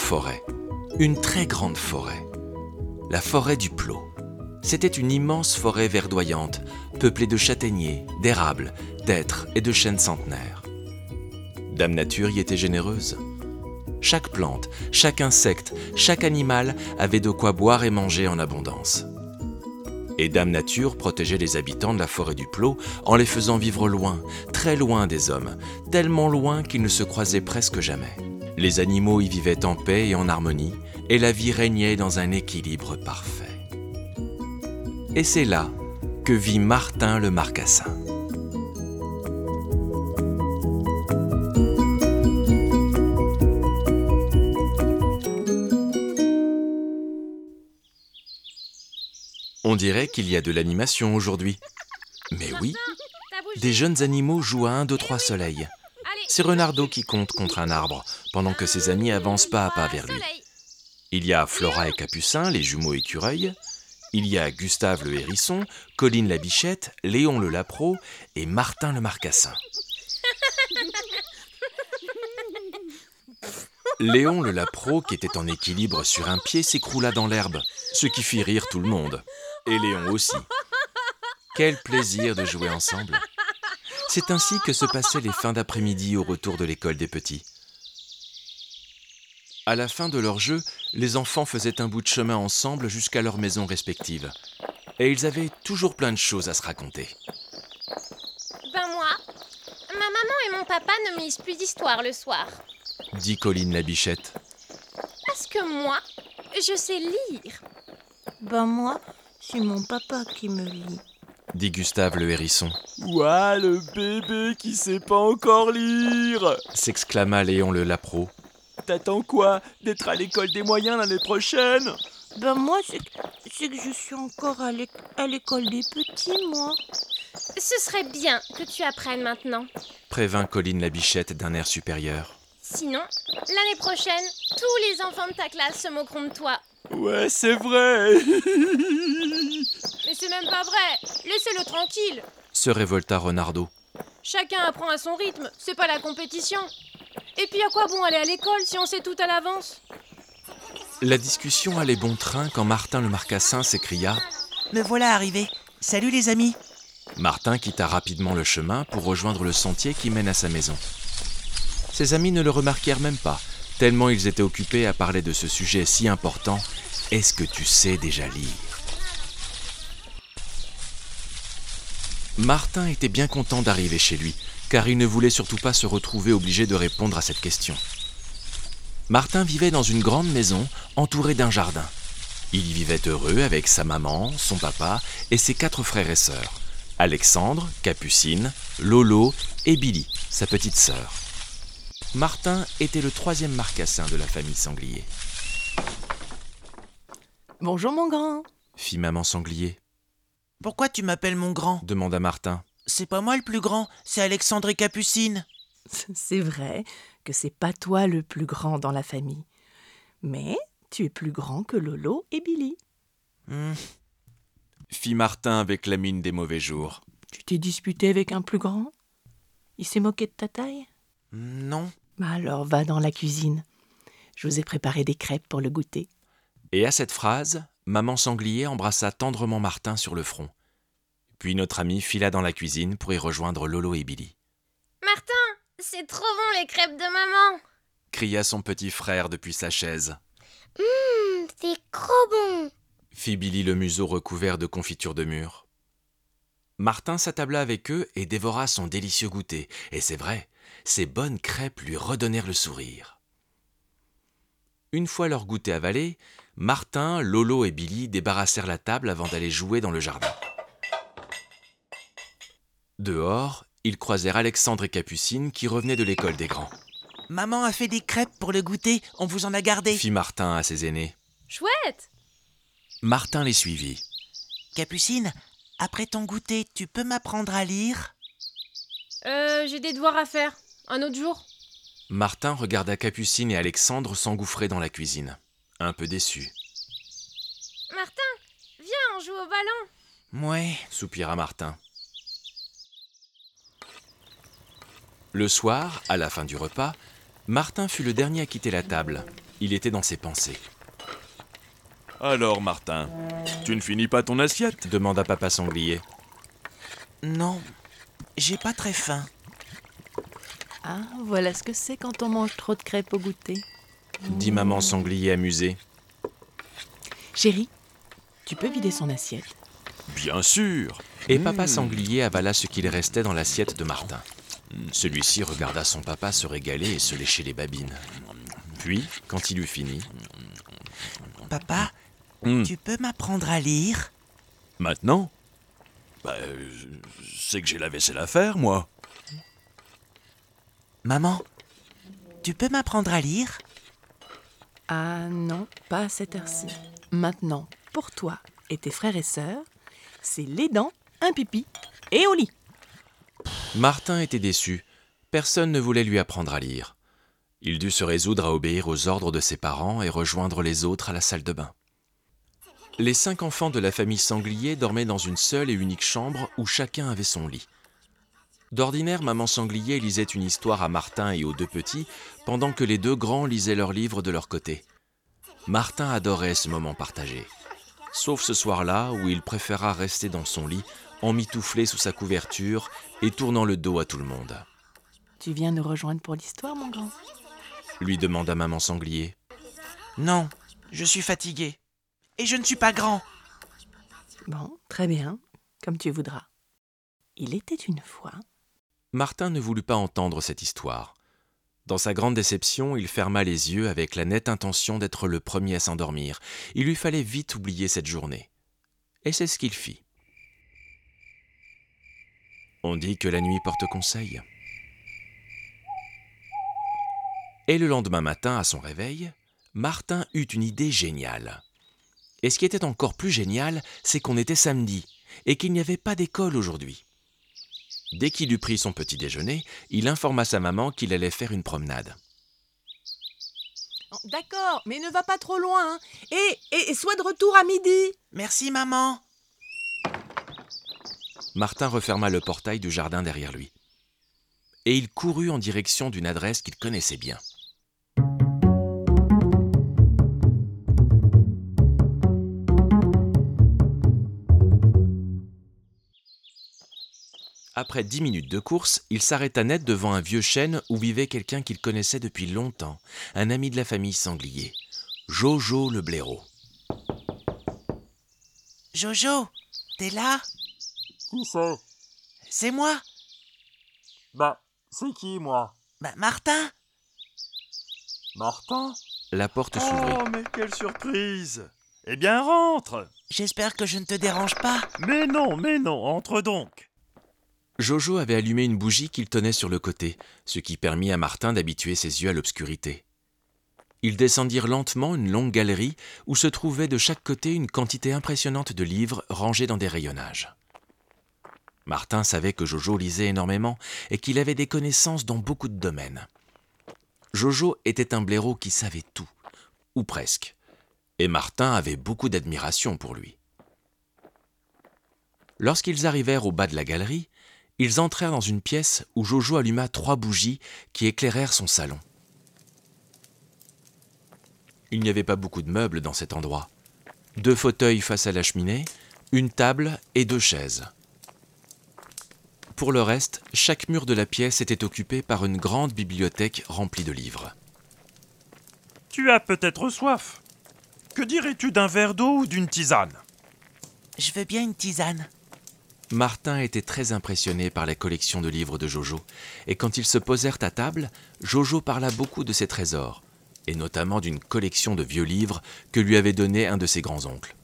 forêt, une très grande forêt, la forêt du Plot. C'était une immense forêt verdoyante, peuplée de châtaigniers, d'érables, d'êtres et de chênes centenaires. Dame Nature y était généreuse. Chaque plante, chaque insecte, chaque animal avait de quoi boire et manger en abondance. Et Dame Nature protégeait les habitants de la forêt du Plot en les faisant vivre loin, très loin des hommes, tellement loin qu'ils ne se croisaient presque jamais. Les animaux y vivaient en paix et en harmonie, et la vie régnait dans un équilibre parfait. Et c'est là que vit Martin le Marcassin. On dirait qu'il y a de l'animation aujourd'hui. Mais oui, des jeunes animaux jouent à un, deux, trois soleils. C'est Renardo qui compte contre un arbre, pendant que ses amis avancent pas à pas vers lui. Il y a Flora et Capucin, les jumeaux écureuils. Il y a Gustave le hérisson, Colline la bichette, Léon le lapro et Martin le marcassin. Léon le lapro, qui était en équilibre sur un pied, s'écroula dans l'herbe, ce qui fit rire tout le monde. Et Léon aussi. Quel plaisir de jouer ensemble. C'est ainsi que se passaient les fins d'après-midi au retour de l'école des petits. À la fin de leur jeu, les enfants faisaient un bout de chemin ensemble jusqu'à leurs maisons respectives. Et ils avaient toujours plein de choses à se raconter. Ben moi, ma maman et mon papa ne me lisent plus d'histoire le soir. Dit Colline la bichette. Parce que moi, je sais lire. Ben moi, c'est mon papa qui me lit. Dit Gustave le hérisson. Ouah, le bébé qui sait pas encore lire S'exclama Léon le lapro. T'attends quoi? D'être à l'école des moyens l'année prochaine? Ben moi, c'est que, je suis encore à l'école des petits, moi. Ce serait bien que tu apprennes maintenant. Prévint Colline la bichette d'un air supérieur. Sinon, l'année prochaine, tous les enfants de ta classe se moqueront de toi. Ouais, c'est vrai Mais c'est même pas vrai. Laissez-le tranquille. Se révolta Renardo. Chacun apprend à son rythme. C'est pas la compétition. Et puis à quoi bon aller à l'école si on sait tout à l'avance? La discussion allait bon train quand Martin le marcassin s'écria. Me voilà arrivé. Salut les amis. Martin quitta rapidement le chemin pour rejoindre le sentier qui mène à sa maison. Ses amis ne le remarquèrent même pas, tellement ils étaient occupés à parler de ce sujet si important. Est-ce que tu sais déjà lire? Martin était bien content d'arriver chez lui, car il ne voulait surtout pas se retrouver obligé de répondre à cette question. Martin vivait dans une grande maison entourée d'un jardin. Il y vivait heureux avec sa maman, son papa et ses quatre frères et sœurs. Alexandre, Capucine, Lolo et Billy, sa petite sœur. Martin était le troisième marcassin de la famille Sanglier, Bonjour, mon grand. fit maman Sanglier, Pourquoi tu m'appelles mon grand? demanda Martin. C'est pas moi le plus grand, c'est Alexandre et Capucine. C'est vrai que c'est pas toi le plus grand dans la famille. Mais tu es plus grand que Lolo et Billy. Hmm, Fit Martin avec la mine des mauvais jours. Tu t'es disputé avec un plus grand? Il s'est moqué de ta taille? Non. Bah alors va dans la cuisine. Je vous ai préparé des crêpes pour le goûter. Et à cette phrase, maman Sanglier embrassa tendrement Martin sur le front. Puis notre ami fila dans la cuisine pour y rejoindre Lolo et Billy. Martin, c'est trop bon les crêpes de maman. Cria son petit frère depuis sa chaise. Hum, c'est trop bon. Fit Billy le museau recouvert de confiture de mûre. Martin s'attabla avec eux et dévora son délicieux goûter. Et c'est vrai, ces bonnes crêpes lui redonnèrent le sourire. Une fois leur goûter avalé, Martin, Lolo et Billy débarrassèrent la table avant d'aller jouer dans le jardin. Dehors, ils croisèrent Alexandre et Capucine qui revenaient de l'école des grands. Maman a fait des crêpes pour le goûter, on vous en a gardé. Fit Martin à ses aînés. Chouette. Martin les suivit. Capucine, après ton goûter, tu peux m'apprendre à lire? Euh, j'ai des devoirs à faire. Un autre jour. Martin regarda Capucine et Alexandre s'engouffrer dans la cuisine, un peu déçu. Martin, viens, on joue au ballon. Ouais. soupira Martin. Le soir, à la fin du repas, Martin fut le dernier à quitter la table. Il était dans ses pensées. Alors, Martin, tu ne finis pas ton assiette? Demanda papa sanglier. Non, j'ai pas très faim. Ah, voilà ce que c'est quand on mange trop de crêpes au goûter. Dit maman sanglier amusée. Chérie, tu peux vider son assiette. Bien sûr Et papa sanglier avala ce qu'il restait dans l'assiette de Martin. Celui-ci regarda son papa se régaler et se lécher les babines. Puis, quand il eut fini, Papa, Hmm. tu peux m'apprendre à lire? Maintenant? Bah, c'est que j'ai la vaisselle à faire, moi. Maman, tu peux m'apprendre à lire? Ah non, pas à cette heure-ci. Maintenant, pour toi et tes frères et sœurs, c'est les dents, un pipi et au lit. Martin était déçu. Personne ne voulait lui apprendre à lire. Il dut se résoudre à obéir aux ordres de ses parents et rejoindre les autres à la salle de bain. Les cinq enfants de la famille Sanglier dormaient dans une seule et unique chambre où chacun avait son lit. D'ordinaire, maman Sanglier lisait une histoire à Martin et aux deux petits, pendant que les deux grands lisaient leurs livres de leur côté. Martin adorait ce moment partagé. Sauf ce soir-là où il préféra rester dans son lit, emmitouflé sous sa couverture et tournant le dos à tout le monde. Tu viens nous rejoindre pour l'histoire, mon grand Lui demanda maman Sanglier. Non, je suis fatigué. Et je ne suis pas grand. Bon, très bien, comme tu voudras. Il était une fois. Martin ne voulut pas entendre cette histoire. Dans sa grande déception, il ferma les yeux avec la nette intention d'être le premier à s'endormir. Il lui fallait vite oublier cette journée. Et c'est ce qu'il fit. On dit que la nuit porte conseil. Et le lendemain matin, à son réveil, Martin eut une idée géniale. Et ce qui était encore plus génial, c'est qu'on était samedi et qu'il n'y avait pas d'école aujourd'hui. Dès qu'il eut pris son petit déjeuner, il informa sa maman qu'il allait faire une promenade. D'accord, mais ne va pas trop loin. hein. Et, et, et sois de retour à midi. Merci, maman. Martin referma le portail du jardin derrière lui. Et il courut en direction d'une adresse qu'il connaissait bien. Après dix minutes de course, il s'arrêta net devant un vieux chêne où vivait quelqu'un qu'il connaissait depuis longtemps, un ami de la famille sanglier, Jojo le blaireau. Jojo, t'es là? Qui c'est? C'est moi Bah, c'est qui, moi? Bah, Martin Martin? La porte s'ouvrit. Oh, mais quelle surprise Eh bien, rentre J'espère que je ne te dérange pas. Mais non, mais non, entre donc Jojo avait allumé une bougie qu'il tenait sur le côté, ce qui permit à Martin d'habituer ses yeux à l'obscurité. Ils descendirent lentement une longue galerie où se trouvait de chaque côté une quantité impressionnante de livres rangés dans des rayonnages. Martin savait que Jojo lisait énormément et qu'il avait des connaissances dans beaucoup de domaines. Jojo était un blaireau qui savait tout, ou presque, et Martin avait beaucoup d'admiration pour lui. Lorsqu'ils arrivèrent au bas de la galerie, ils entrèrent dans une pièce où Jojo alluma trois bougies qui éclairèrent son salon. Il n'y avait pas beaucoup de meubles dans cet endroit. Deux fauteuils face à la cheminée, une table et deux chaises. Pour le reste, chaque mur de la pièce était occupé par une grande bibliothèque remplie de livres. Tu as peut-être soif. Que dirais-tu d'un verre d'eau ou d'une tisane? Je veux bien une tisane. Martin était très impressionné par la collection de livres de Jojo, et quand ils se posèrent à table, Jojo parla beaucoup de ses trésors, et notamment d'une collection de vieux livres que lui avait donné un de ses grands-oncles.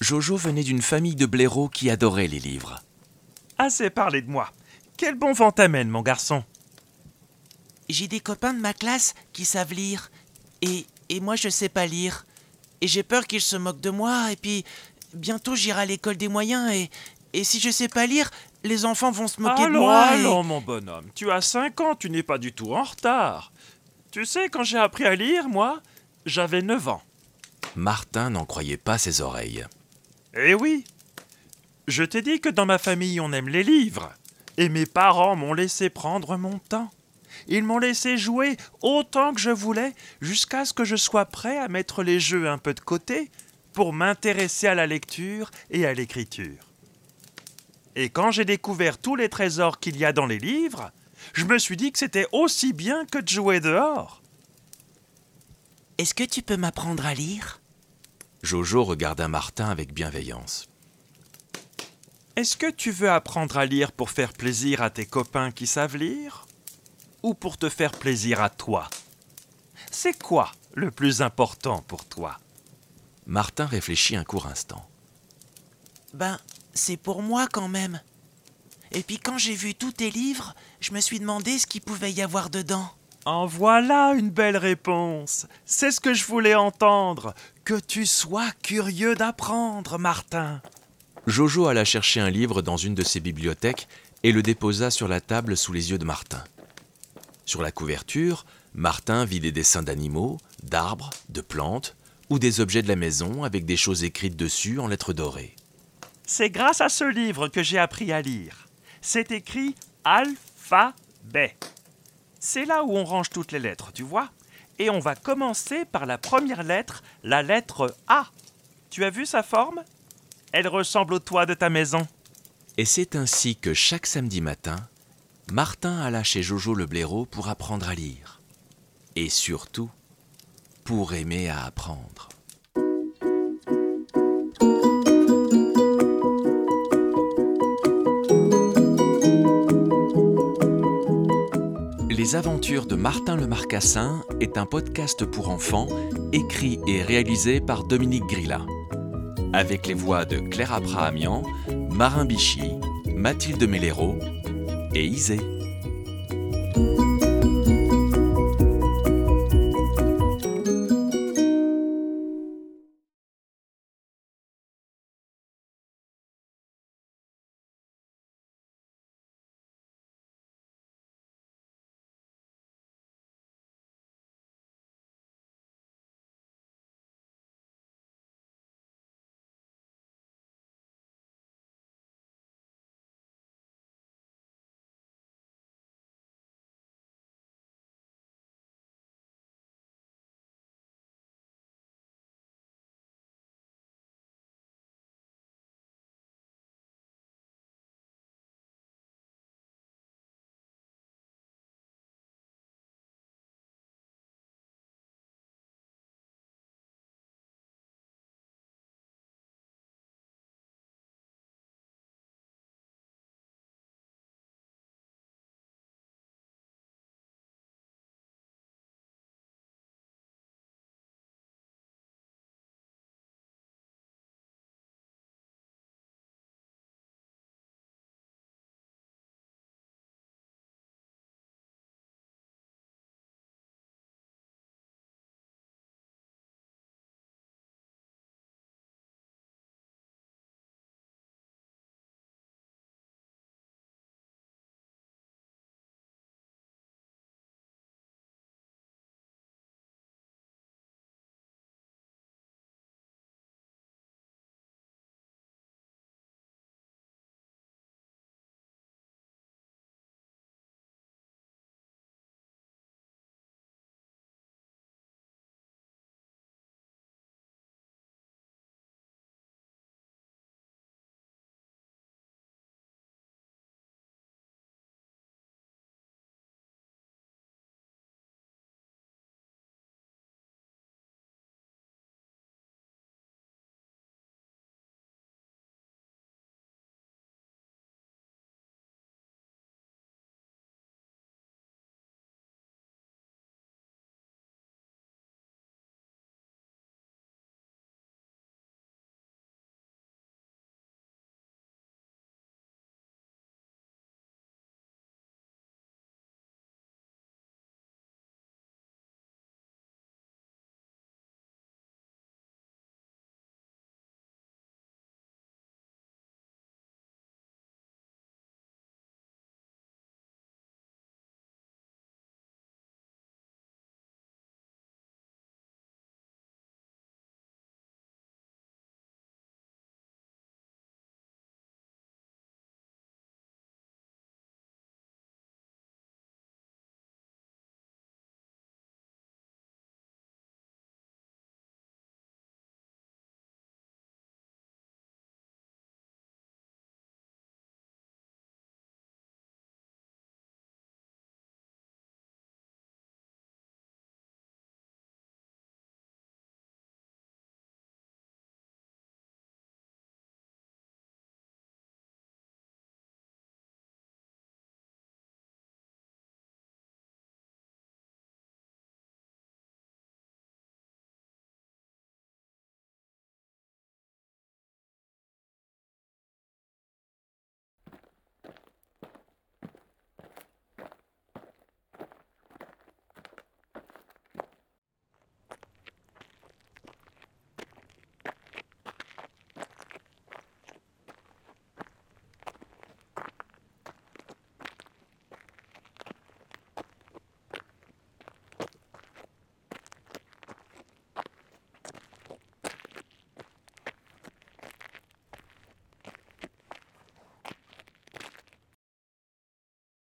Jojo venait d'une famille de blaireaux qui adorait les livres. Assez parlé de moi. Quel bon vent t'amène, mon garçon J'ai des copains de ma classe qui savent lire. Et, et moi, je sais pas lire. Et j'ai peur qu'ils se moquent de moi. Et puis, bientôt, j'irai à l'école des moyens. Et, et si je sais pas lire, les enfants vont se moquer de Allons, moi. et- allons, mon bonhomme. Tu as 5 ans, tu n'es pas du tout en retard. Tu sais, quand j'ai appris à lire, moi, j'avais 9 ans. Martin n'en croyait pas ses oreilles. Eh oui Je t'ai dit que dans ma famille, on aime les livres. Et mes parents m'ont laissé prendre mon temps. Ils m'ont laissé jouer autant que je voulais jusqu'à ce que je sois prêt à mettre les jeux un peu de côté pour m'intéresser à la lecture et à l'écriture. Et quand j'ai découvert tous les trésors qu'il y a dans les livres, je me suis dit que c'était aussi bien que de jouer dehors. Est-ce que tu peux m'apprendre à lire? Jojo regarda Martin avec bienveillance. Est-ce que tu veux apprendre à lire pour faire plaisir à tes copains qui savent lire Ou pour te faire plaisir à toi? C'est quoi le plus important pour toi? Martin réfléchit un court instant. Ben, c'est pour moi quand même. Et puis quand j'ai vu tous tes livres, je me suis demandé ce qu'il pouvait y avoir dedans. En voilà une belle réponse. C'est ce que je voulais entendre. Que tu sois curieux d'apprendre, Martin. Jojo alla chercher un livre dans une de ses bibliothèques et le déposa sur la table sous les yeux de Martin. Sur la couverture, Martin vit des dessins d'animaux, d'arbres, de plantes ou des objets de la maison avec des choses écrites dessus en lettres dorées. C'est grâce à ce livre que j'ai appris à lire. C'est écrit alphabet. C'est là où on range toutes les lettres, tu vois Et on va commencer par la première lettre, la lettre A. Tu as vu sa forme? Elle ressemble au toit de ta maison. Et c'est ainsi que chaque samedi matin, Martin alla chez Jojo le blaireau pour apprendre à lire. Et surtout, pour aimer à apprendre. Les aventures de Martin le Marcassin est un podcast pour enfants écrit et réalisé par Dominique Grilla. Avec les voix de Claire Abrahamian, Marin Bichy, Mathilde Mellero et Isée.